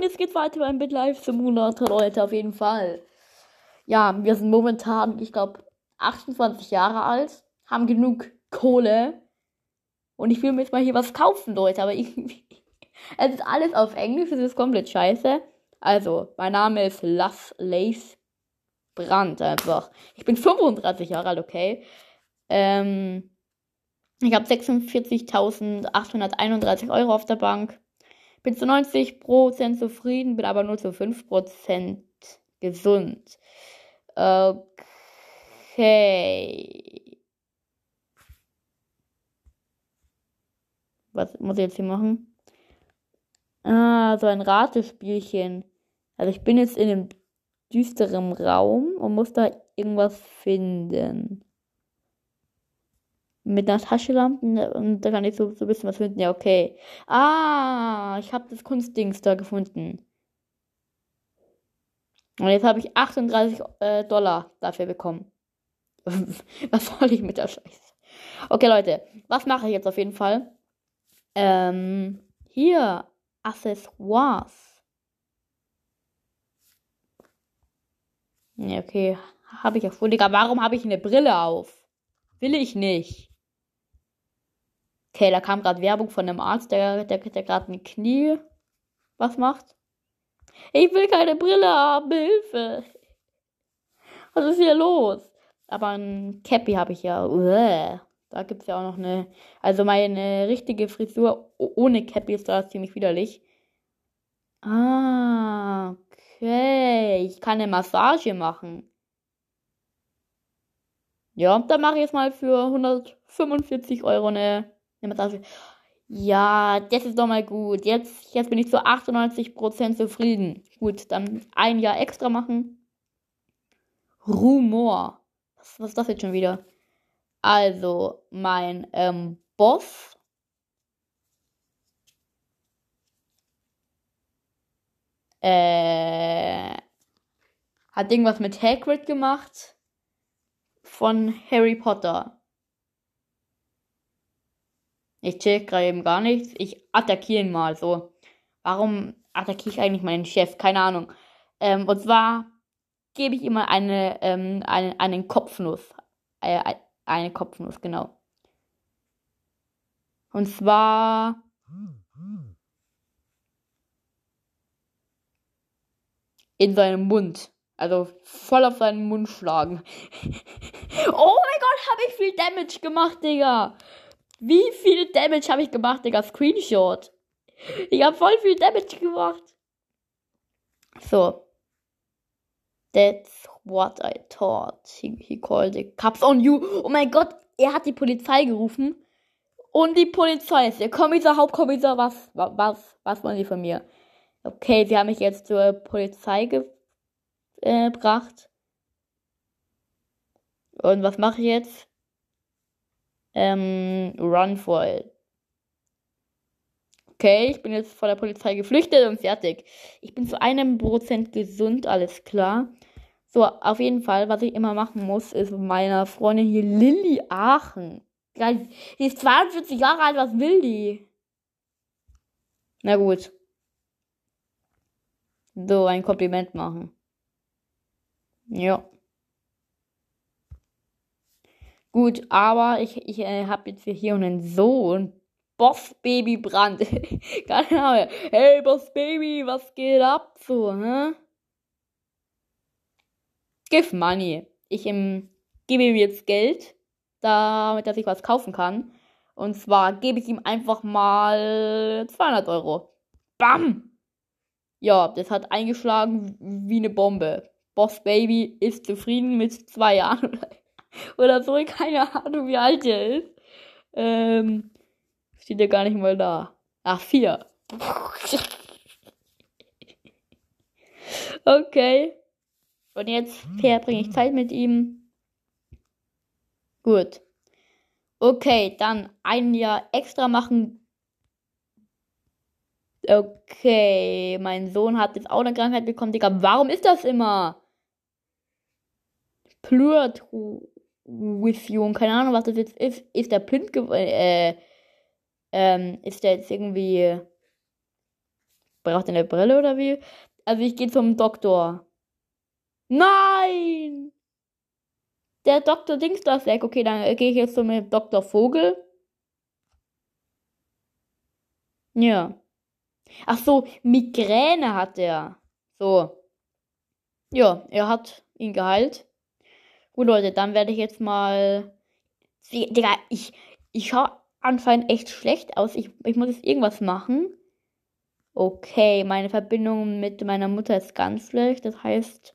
und jetzt geht's weiter beim Live Simulator, Leute, auf jeden Fall. Ja, wir sind momentan, ich glaube, 28 Jahre alt, haben genug Kohle und ich will mir jetzt mal hier was kaufen, Leute, aber ich, es ist alles auf Englisch, es ist komplett scheiße. Also, mein Name ist Lass Lace Brand einfach. Ich bin 35 Jahre alt, okay. Ähm, ich habe 46.831 Euro auf der Bank. Bin zu 90% zufrieden, bin aber nur zu 5% gesund. Okay. Was muss ich jetzt hier machen? Ah, so ein Ratespielchen. Also ich bin jetzt in einem düsteren Raum und muss da irgendwas finden. Mit einer Taschenlampe ne, und da kann ich so, so ein bisschen was finden. Ja, okay. Ah, ich habe das Kunstdings da gefunden. Und jetzt habe ich 38 äh, Dollar dafür bekommen. was soll ich mit der Scheiße? Okay, Leute, was mache ich jetzt auf jeden Fall? Ähm, hier, Accessoires. Ja, okay. Habe ich ja. Digga, warum habe ich eine Brille auf? Will ich nicht. Okay, da kam gerade Werbung von einem Arzt, der, der, der gerade ein Knie was macht. Ich will keine Brille haben, Hilfe. Was ist hier los? Aber ein Cappy habe ich ja. Uäh. Da gibt es ja auch noch eine. Also meine richtige Frisur ohne Cappy ist da ziemlich widerlich. Ah, okay. Ich kann eine Massage machen. Ja, dann mache ich jetzt mal für 145 Euro eine, Ja, das ist doch mal gut. Jetzt, jetzt bin ich zu 98% zufrieden. Gut, dann ein Jahr extra machen. Rumor. Was, was ist das jetzt schon wieder? Also, mein ähm, Boss. Äh, hat irgendwas mit Hagrid gemacht. Von Harry Potter. Ich check gerade eben gar nichts. Ich attackiere ihn mal so. Warum attackiere ich eigentlich meinen Chef? Keine Ahnung. Ähm, und zwar gebe ich ihm mal eine, ähm, eine, einen Kopfnuss. Äh, eine Kopfnuss, genau. Und zwar. In seinem Mund. Also voll auf seinen Mund schlagen. oh mein Gott, habe ich viel Damage gemacht, Digga. Wie viel Damage habe ich gemacht, Digga? Screenshot. Ich habe voll viel Damage gemacht. So. That's what I thought. He, he called the cops on you. Oh mein Gott, er hat die Polizei gerufen. Und die Polizei ist der Kommissar, Hauptkommissar, was, was, was wollen sie von mir? Okay, sie haben mich jetzt zur Polizei äh, gebracht. Und was mache ich jetzt? Ähm, run for it. Okay, ich bin jetzt vor der Polizei geflüchtet und fertig. Ich bin zu einem Prozent gesund, alles klar. So, auf jeden Fall, was ich immer machen muss, ist meiner Freundin hier Lilly Aachen. Die ist 42 Jahre alt, was will die? Na gut. So, ein Kompliment machen. Ja. Gut, aber ich, ich äh, habe jetzt hier einen Sohn. Boss Baby Brand. Keine Ahnung. Hey, Boss Baby, was geht ab so, hä? Give Money. Ich ähm, gebe ihm jetzt Geld, damit dass ich was kaufen kann. Und zwar gebe ich ihm einfach mal 200 Euro. Bam! Ja, das hat eingeschlagen wie eine Bombe. Boss Baby ist zufrieden mit zwei Jahren oder so. Keine Ahnung, wie alt er ist. Ähm, steht ja gar nicht mal da. Ach, vier. okay. Und jetzt verbringe ich Zeit mit ihm. Gut. Okay, dann ein Jahr extra machen. Okay, mein Sohn hat jetzt auch eine Krankheit bekommen, Digga. Warum ist das immer? Plürt with you und keine Ahnung, was das jetzt ist. Ist der blind geworden? Äh, ähm, ist der jetzt irgendwie. Braucht er eine Brille oder wie? Also ich gehe zum Doktor. Nein! Der Doktor Dings das weg. Okay, dann gehe ich jetzt zum Doktor Vogel. Ja. Ach so, Migräne hat er. So. Ja, er hat ihn geheilt. Gut, Leute, dann werde ich jetzt mal. Digga, ich, ich schaue anscheinend echt schlecht aus. Ich, ich muss jetzt irgendwas machen. Okay, meine Verbindung mit meiner Mutter ist ganz schlecht. Das heißt,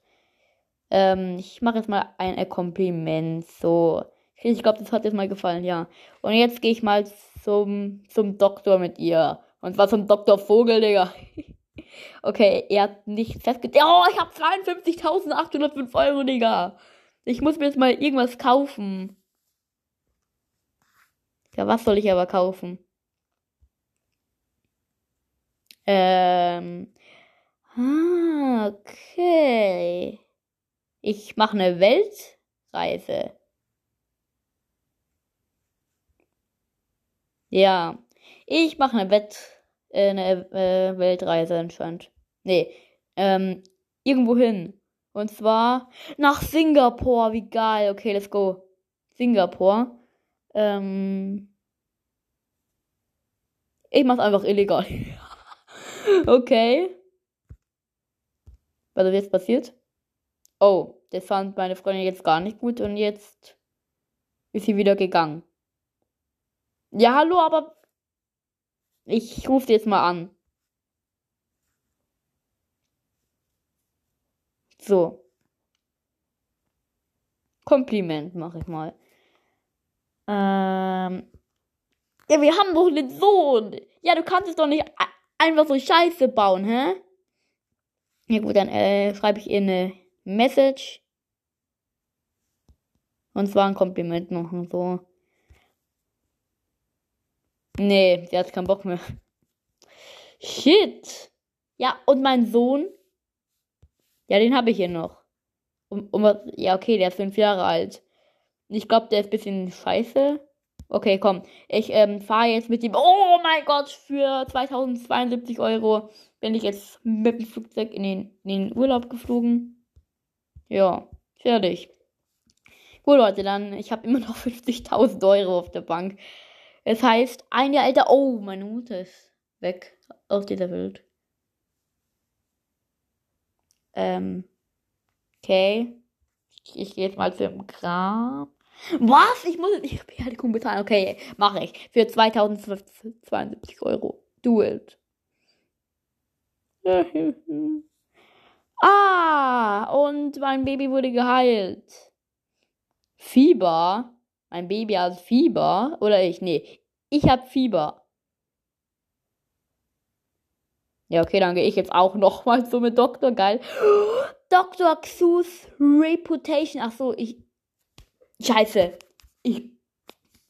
ähm, ich mache jetzt mal ein Kompliment. So. Ich glaube, das hat jetzt mal gefallen, ja. Und jetzt gehe ich mal zum, zum Doktor mit ihr. Und zwar zum Dr. Vogel, Digga. okay, er hat nicht festgestellt. Oh, ich habe 52.805 Euro, Digga. Ich muss mir jetzt mal irgendwas kaufen. Ja, was soll ich aber kaufen? Ähm. Ah, okay. Ich mache eine Weltreise. Ja. Ich mache eine Wett äh, eine äh, Weltreise anscheinend. Nee, ähm, irgendwo hin. Und zwar nach Singapur. Wie geil. Okay, let's go. Singapur. Ähm, ich mach's einfach illegal. okay. Was ist jetzt passiert? Oh, das fand meine Freundin jetzt gar nicht gut und jetzt ist sie wieder gegangen. Ja, hallo, aber ich rufe jetzt mal an. So. Kompliment mache ich mal. Ähm. Ja, wir haben doch einen Sohn. Ja, du kannst es doch nicht einfach so Scheiße bauen, hä? Ja gut, dann äh, schreibe ich ihr eine Message. Und zwar ein Kompliment machen, so. Nee, sie hat keinen Bock mehr. Shit. Ja, und mein Sohn. Ja, den habe ich hier noch. Um, um, ja, okay, der ist fünf Jahre alt. Ich glaube, der ist ein bisschen scheiße. Okay, komm. Ich ähm, fahre jetzt mit ihm. Oh mein Gott, für 2072 Euro bin ich jetzt mit dem Flugzeug in den, in den Urlaub geflogen. Ja, fertig. Gut, Leute, dann, ich habe immer noch 50.000 Euro auf der Bank. Es heißt, ein Jahr älter. Oh, meine Mutter ist weg aus dieser Welt. Ähm. Okay. Ich, ich gehe jetzt mal zum Grab. Was? Ich muss die Beerdigung bezahlen. Okay, mache ich. Für 2072 Euro. Do it. ah, und mein Baby wurde geheilt. Fieber? Mein Baby hat Fieber. Oder ich? Nee. Ich habe Fieber. Ja, okay, dann gehe ich jetzt auch nochmal so mit Doktor. Geil. Dr. Xus Reputation. Ach so, ich. Scheiße. Ich.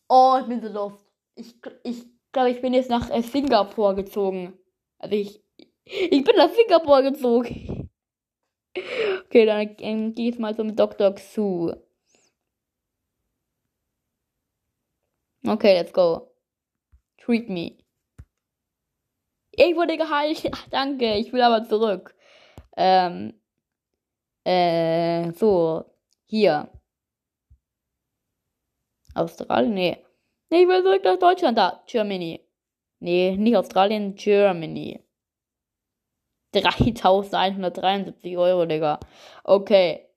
Oh, ich bin so lost. Ich, ich glaube, ich bin jetzt nach äh, Singapur gezogen. Also ich. Ich bin nach Singapur gezogen. Okay, dann ähm, gehe ich mal so mit Dr. Xu. Okay, let's go. Treat me. Ich wurde geheilt. Ach, danke, ich will aber zurück. Ähm. Äh, so. Hier. Australien? Nee. Nee, ich will zurück nach Deutschland. Da. Germany. Nee, nicht Australien, Germany. 3173 Euro, Digga. Okay.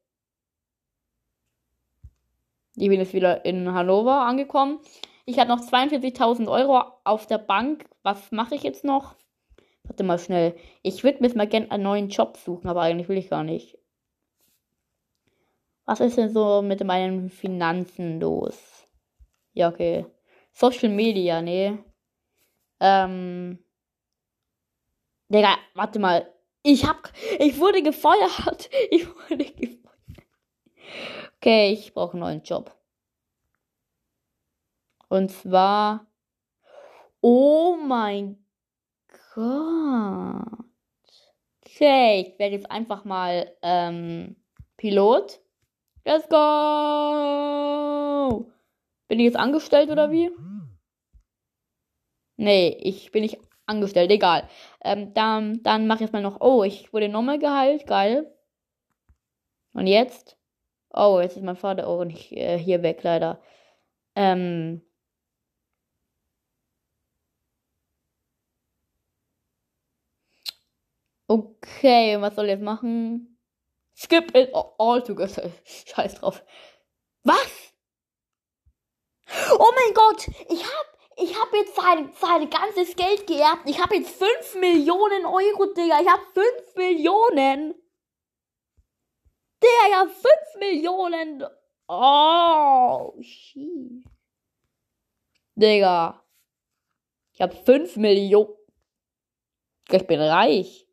Ich bin jetzt wieder in Hannover angekommen. Ich habe noch 42.000 Euro auf der Bank. Was mache ich jetzt noch? Warte mal schnell. Ich würde mir mal gerne einen neuen Job suchen, aber eigentlich will ich gar nicht. Was ist denn so mit meinen Finanzen los? Ja, okay. Social Media, nee. Ähm. Digga, warte mal. Ich hab. Ich wurde gefeuert. Ich wurde gefeuert. Okay, ich brauche einen neuen Job. Und zwar. Oh mein Gott. Okay, ich werde jetzt einfach mal ähm, Pilot. Let's go! Bin ich jetzt angestellt oder wie? Nee, ich bin nicht angestellt, egal. Ähm, dann dann mache ich jetzt mal noch. Oh, ich wurde nochmal geheilt, geil. Und jetzt? Oh, jetzt ist mein Vater auch nicht äh, hier weg, leider. Ähm. Okay, was soll ich jetzt machen? Skip it all together. Scheiß drauf. Was? Oh mein Gott, ich hab, ich hab jetzt sein, sein ganzes Geld geerbt. Ich hab jetzt 5 Millionen Euro, Digga. Ich hab 5 Millionen. Der ja 5 Millionen. Oh, shit. Digga. Ich hab 5 Millionen. Ich bin reich.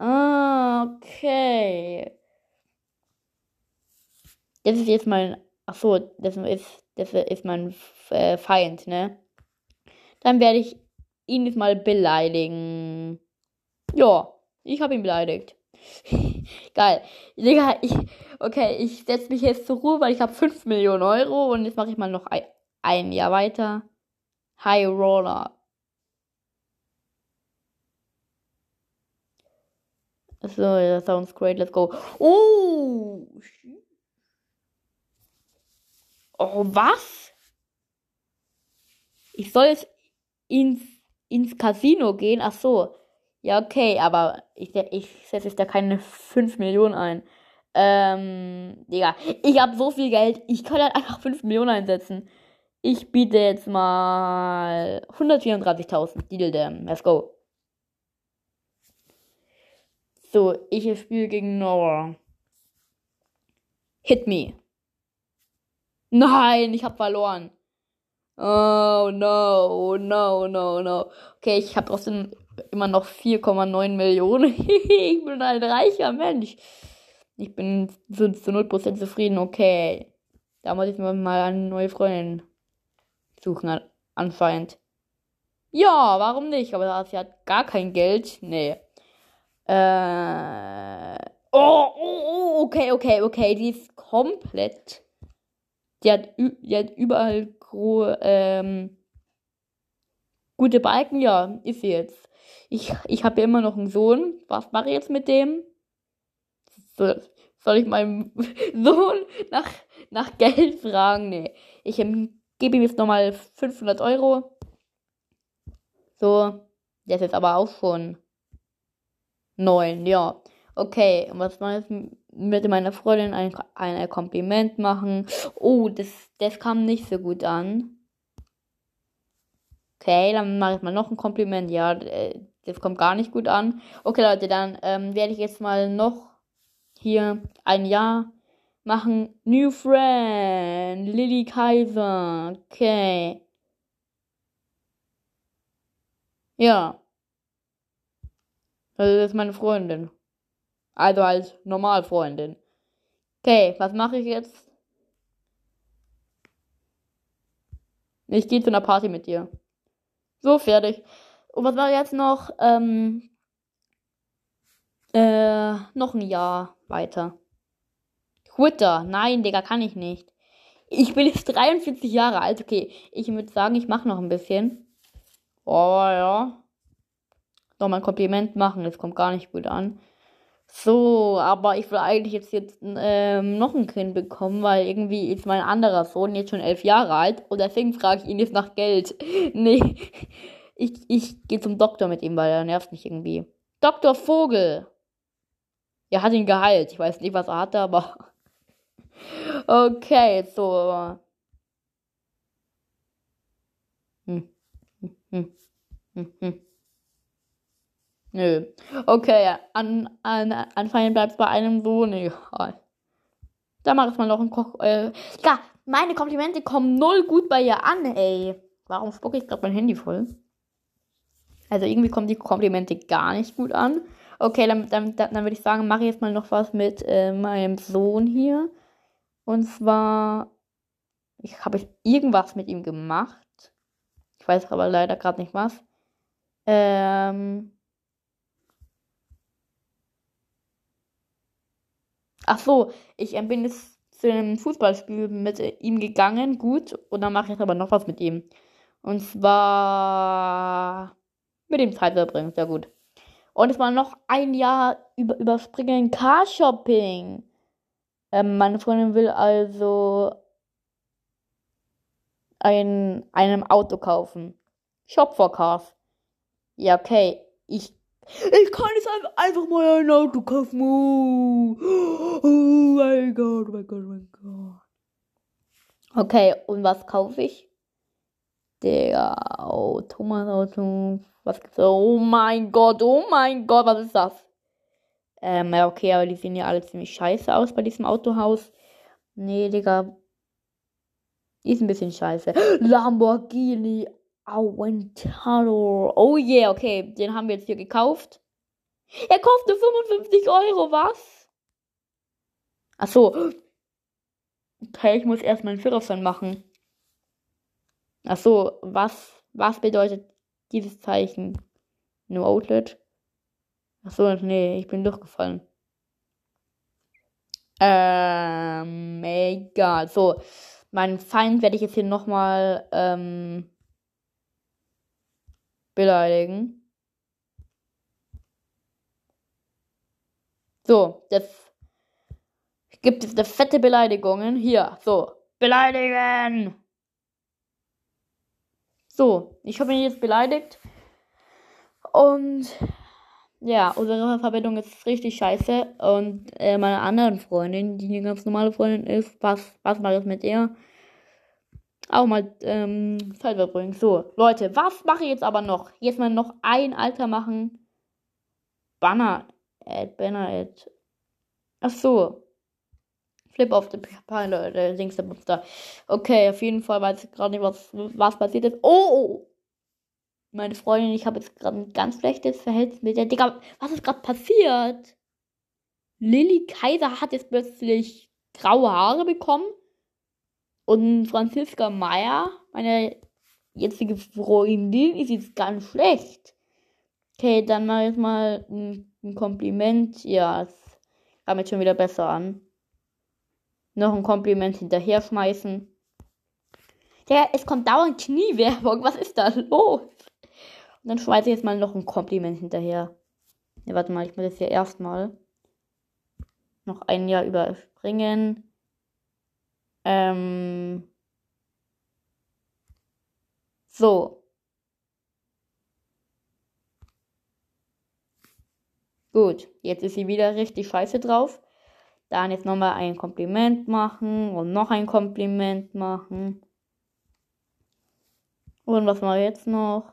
Ah, okay. Das ist jetzt mein. Ach so, das ist, das ist mein äh, Feind, ne? Dann werde ich ihn jetzt mal beleidigen. Ja, ich habe ihn beleidigt. Geil. Digga, ich. Okay, ich setze mich jetzt zur Ruhe, weil ich habe 5 Millionen Euro und jetzt mache ich mal noch ein, ein Jahr weiter. High Roller. So, that sounds great. Let's go. Oh! Oh, was? Ich soll jetzt ins, ins Casino gehen? Ach so. Ja, okay, aber ich, ich setze jetzt da keine 5 Millionen ein. Ähm, Digga, ich habe so viel Geld, ich kann halt einfach 5 Millionen einsetzen. Ich biete jetzt mal 134.000. Deal them. Let's go. So, ich spiele gegen Nora. Hit me. Nein, ich habe verloren. Oh no, no, no, no. Okay, ich habe trotzdem immer noch 4,9 Millionen. ich bin ein reicher Mensch. Ich bin zu, zu 0% zufrieden. Okay. Da muss ich mir mal eine neue Freundin suchen, anscheinend. Ja, warum nicht? Aber sie hat gar kein Geld. Nee. Äh. Oh, oh, oh, okay, okay, okay. Die ist komplett. Die hat, die hat überall gro ähm, gute Balken. Ja, ist sie jetzt. Ich, ich habe ja immer noch einen Sohn. Was mache ich jetzt mit dem? So, soll ich meinem Sohn nach, nach Geld fragen? Nee. Ich gebe ihm jetzt nochmal 500 Euro. So. Der ist jetzt aber auch schon neun, ja. Okay, und was war jetzt mit meiner Freundin ein, ein Kompliment machen? Oh, das, das kam nicht so gut an. Okay, dann mache ich mal noch ein Kompliment. Ja, äh, das kommt gar nicht gut an. Okay, Leute, dann ähm, werde ich jetzt mal noch hier ein Jahr machen. New Friend, Lily Kaiser. Okay. Ja. Also das ist meine Freundin. Also als Normalfreundin. Okay, was mache ich jetzt? Ich gehe zu einer Party mit dir. So, fertig. Und was war jetzt noch? Ähm, äh, noch ein Jahr weiter. Twitter. Nein, Digga, kann ich nicht. Ich bin jetzt 43 Jahre alt. Okay, ich würde sagen, ich mache noch ein bisschen. Oh ja noch mal ein Kompliment machen. Das kommt gar nicht gut an. So, aber ich will eigentlich jetzt, jetzt ähm, noch ein Kind bekommen, weil irgendwie ist mein anderer Sohn jetzt schon elf Jahre alt und deswegen frage ich ihn jetzt nach Geld. nee, ich, ich gehe zum Doktor mit ihm, weil er nervt mich irgendwie. Dr. Vogel. Er hat ihn geheilt. Ich weiß nicht, was er hatte, aber. okay, so. Hm. Hm, hm, hm, hm. Nö. Okay, an, an, anscheinend bleibt es bei einem so. Nee. Da mach ich mal noch ein Koch. Äh, ja, meine Komplimente kommen null gut bei ihr an, ey. Warum spucke ich gerade mein Handy voll? Also irgendwie kommen die Komplimente gar nicht gut an. Okay, dann, dann, dann würde ich sagen, mache ich jetzt mal noch was mit äh, meinem Sohn hier. Und zwar, ich habe irgendwas mit ihm gemacht. Ich weiß aber leider gerade nicht was. Ähm, Ach so, ich ähm, bin jetzt zu einem Fußballspiel mit ihm gegangen, gut. Und dann mache ich jetzt aber noch was mit ihm. Und zwar mit dem Zeit verbringen, sehr gut. Und es war noch ein Jahr über, überspringen Car-Shopping. Ähm, meine Freundin will also ein, einem Auto kaufen. Shop for Cars. Ja, okay. Ich, ich kann jetzt einfach, mal ein Auto kaufen. Oh, oh mein Gott, oh mein Gott, oh mein Gott. Okay, und was kaufe ich? Der oh, Thomas Auto. Was gibt's? Oh mein Gott, oh mein Gott, was ist das? Ähm, ja, okay, aber die sehen ja alle ziemlich scheiße aus bei diesem Autohaus. Nee, Digga. Die ist ein bisschen scheiße. Lamborghini Aventador. Oh yeah, okay. Den haben wir jetzt hier gekauft. Er kostet nur 55 Euro, was? Ach so. Okay, ich muss erst meinen Führerschein machen. Ach so, was, was bedeutet dieses Zeichen? No Outlet? Ach so, nee, ich bin durchgefallen. Ähm, egal. So, meinen Feind werde ich jetzt hier nochmal ähm, beleidigen. So, das gibt es eine fette Beleidigungen. Hier, so, beleidigen. So, ich habe ihn jetzt beleidigt. Und ja, unsere Verbindung ist richtig scheiße. Und äh, meine anderen Freundin, die eine ganz normale Freundin ist, was, was mache ich mit ihr? Auch mal ähm, Zeit verbringen. So, Leute, was mache ich jetzt aber noch? Jetzt mal noch ein Alter machen. Banner. Ad, Banner, Ad. Ach so. Flip of the Pilot, der Dings der Monster. Okay, auf jeden Fall weiß ich gerade nicht, was, was passiert ist. Oh! Meine Freundin, ich habe jetzt gerade ein ganz schlechtes Verhältnis mit der. Digga, was ist gerade passiert? Lilly Kaiser hat jetzt plötzlich graue Haare bekommen. Und Franziska Meyer, meine jetzige Freundin, ist jetzt ganz schlecht. Okay, dann mache ich mal ein, ein Kompliment. Ja, es kam jetzt schon wieder besser an. Noch ein Kompliment hinterher schmeißen. Der, es kommt dauernd Kniewerbung. Was ist da los? Und dann schmeiße ich jetzt mal noch ein Kompliment hinterher. Ne, warte mal, ich muss jetzt hier erstmal noch ein Jahr überspringen. Ähm. So. Gut, jetzt ist sie wieder richtig scheiße drauf. Dann jetzt nochmal ein Kompliment machen und noch ein Kompliment machen. Und was mache ich jetzt noch?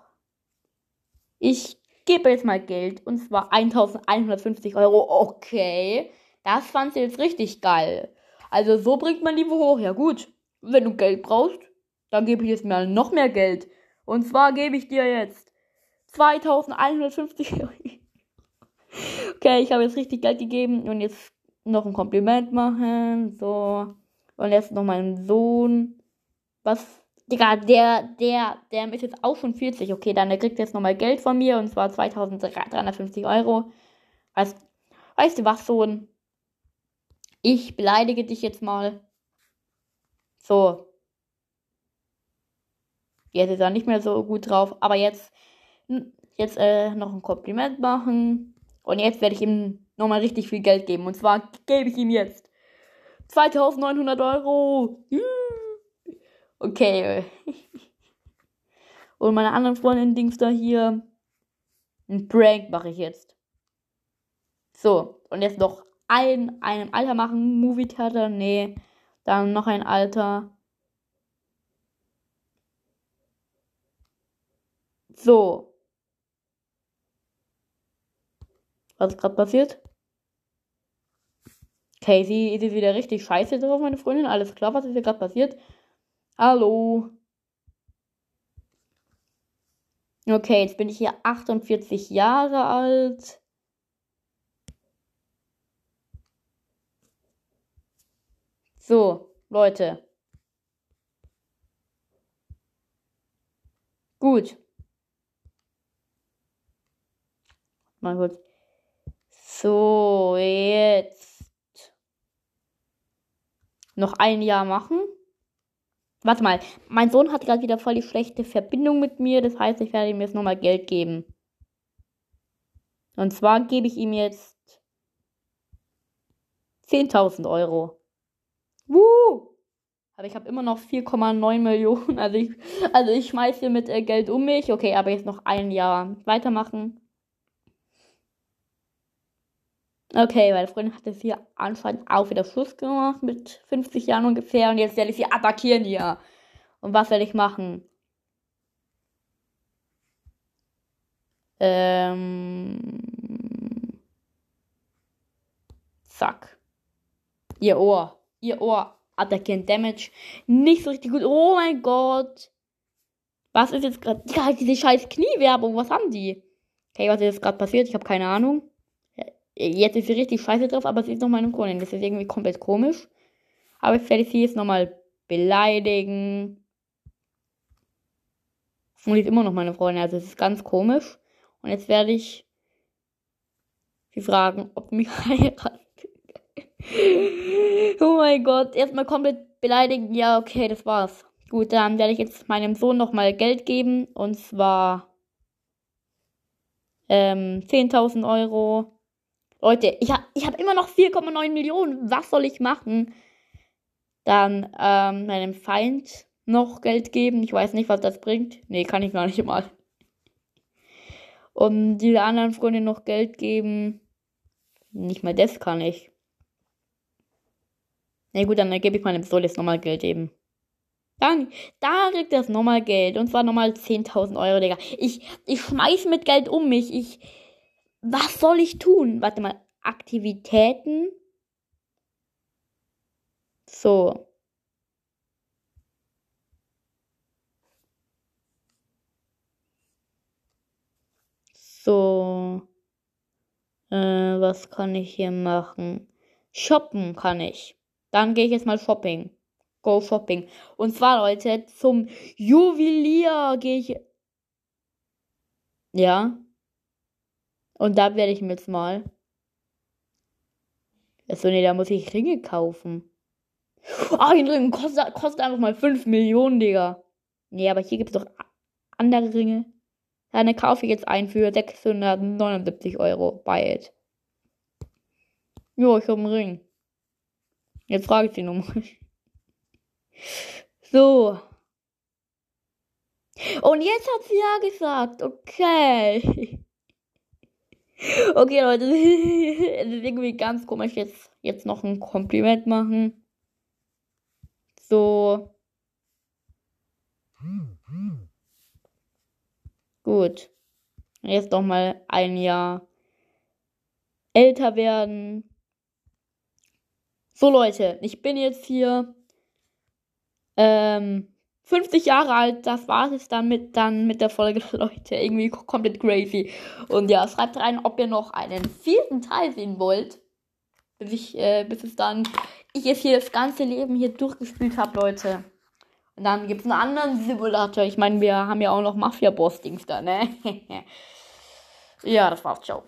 Ich gebe jetzt mal Geld und zwar 1150 Euro. Okay, das fand sie jetzt richtig geil. Also so bringt man Niveau hoch. Ja gut, wenn du Geld brauchst, dann gebe ich jetzt mal noch mehr Geld. Und zwar gebe ich dir jetzt 2150 Euro. okay, ich habe jetzt richtig Geld gegeben und jetzt noch ein Kompliment machen. So. Und jetzt noch meinen Sohn. Was? Digga, der, der, der ist jetzt auch schon 40. Okay, dann der kriegt jetzt nochmal Geld von mir und zwar 2350 Euro. Weißt, weißt du was, Sohn? Ich beleidige dich jetzt mal. So. Jetzt ist er nicht mehr so gut drauf, aber jetzt, jetzt äh, noch ein Kompliment machen. Und jetzt werde ich ihm nochmal richtig viel Geld geben. Und zwar gebe ich ihm jetzt 2900 Euro. Okay. Und meine anderen Freundin Dings da hier. Ein Prank mache ich jetzt. So, und jetzt noch ein, einem Alter machen. Movie-Theater, nee. Dann noch ein Alter. So. Was ist gerade passiert? Casey ist wieder richtig scheiße drauf, meine Freundin. Alles klar, was ist hier gerade passiert? Hallo. Okay, jetzt bin ich hier 48 Jahre alt. So, Leute. Gut. Mal kurz. So, jetzt. Noch ein Jahr machen. Warte mal, mein Sohn hat gerade wieder voll die schlechte Verbindung mit mir. Das heißt, ich werde ihm jetzt nochmal Geld geben. Und zwar gebe ich ihm jetzt 10.000 Euro. Woo! Aber ich habe immer noch 4,9 Millionen. Also ich, also ich schmeiße mit äh, Geld um mich. Okay, aber jetzt noch ein Jahr weitermachen. Okay, meine Freundin hat jetzt hier anscheinend auch wieder Schluss gemacht mit 50 Jahren ungefähr. Und jetzt werde ich sie attackieren hier. Und was werde ich machen? Ähm. Zack. Ihr Ohr. Ihr Ohr attackieren Damage. Nicht so richtig gut. Oh mein Gott. Was ist jetzt gerade? Ja, diese scheiß Kniewerbung. Was haben die? Okay, was ist jetzt gerade passiert? Ich habe keine Ahnung. Jetzt ist sie richtig scheiße drauf, aber sie ist noch meine Kundin. Das ist irgendwie komplett komisch. Aber ich werde sie jetzt nochmal beleidigen. Und die ist immer noch meine Freundin. Also es ist ganz komisch. Und jetzt werde ich sie fragen, ob mich heiraten. oh mein Gott. Erstmal komplett beleidigen. Ja, okay, das war's. Gut, dann werde ich jetzt meinem Sohn nochmal Geld geben. Und zwar ähm, 10.000 Euro. Leute, ich habe ich hab immer noch 4,9 Millionen. Was soll ich machen? Dann ähm, meinem Feind noch Geld geben. Ich weiß nicht, was das bringt. Nee, kann ich gar nicht mal. Und diese anderen Freunde noch Geld geben. Nicht mal das kann ich. Na nee, gut, dann gebe ich meinem jetzt nochmal Geld eben. Dann, da kriegt er nochmal Geld. Und zwar nochmal 10.000 Euro, Digga. Ich, ich schmeiß mit Geld um mich. Ich, was soll ich tun? Warte mal. Aktivitäten. So. So. Äh, was kann ich hier machen? Shoppen kann ich. Dann gehe ich jetzt mal shopping. Go shopping. Und zwar, Leute, zum Juwelier gehe ich. Ja. Und da werde ich mir jetzt mal. Achso, nee, da muss ich Ringe kaufen. Ah, oh, die Ringe kostet, kostet einfach mal 5 Millionen, Digga. Nee, aber hier gibt es doch andere Ringe. Dann kaufe ich jetzt einen für 679 Euro bei It. Jo, ich habe einen Ring. Jetzt frage ich sie nochmal. So. Und jetzt hat sie ja gesagt, okay. Okay, Leute, es ist irgendwie ganz komisch, jetzt, jetzt noch ein Kompliment machen. So. Gut. Jetzt noch mal ein Jahr älter werden. So, Leute, ich bin jetzt hier ähm, 50 Jahre alt, das war es dann mit, dann mit der Folge, Leute. Irgendwie komplett crazy. Und ja, schreibt rein, ob ihr noch einen vierten Teil sehen wollt. Bis ich, äh, bis es dann, ich jetzt hier das ganze Leben hier durchgespielt habe, Leute. Und dann gibt es einen anderen Simulator. Ich meine, wir haben ja auch noch Mafia-Boss-Dings da, ne? ja, das war's. Ciao.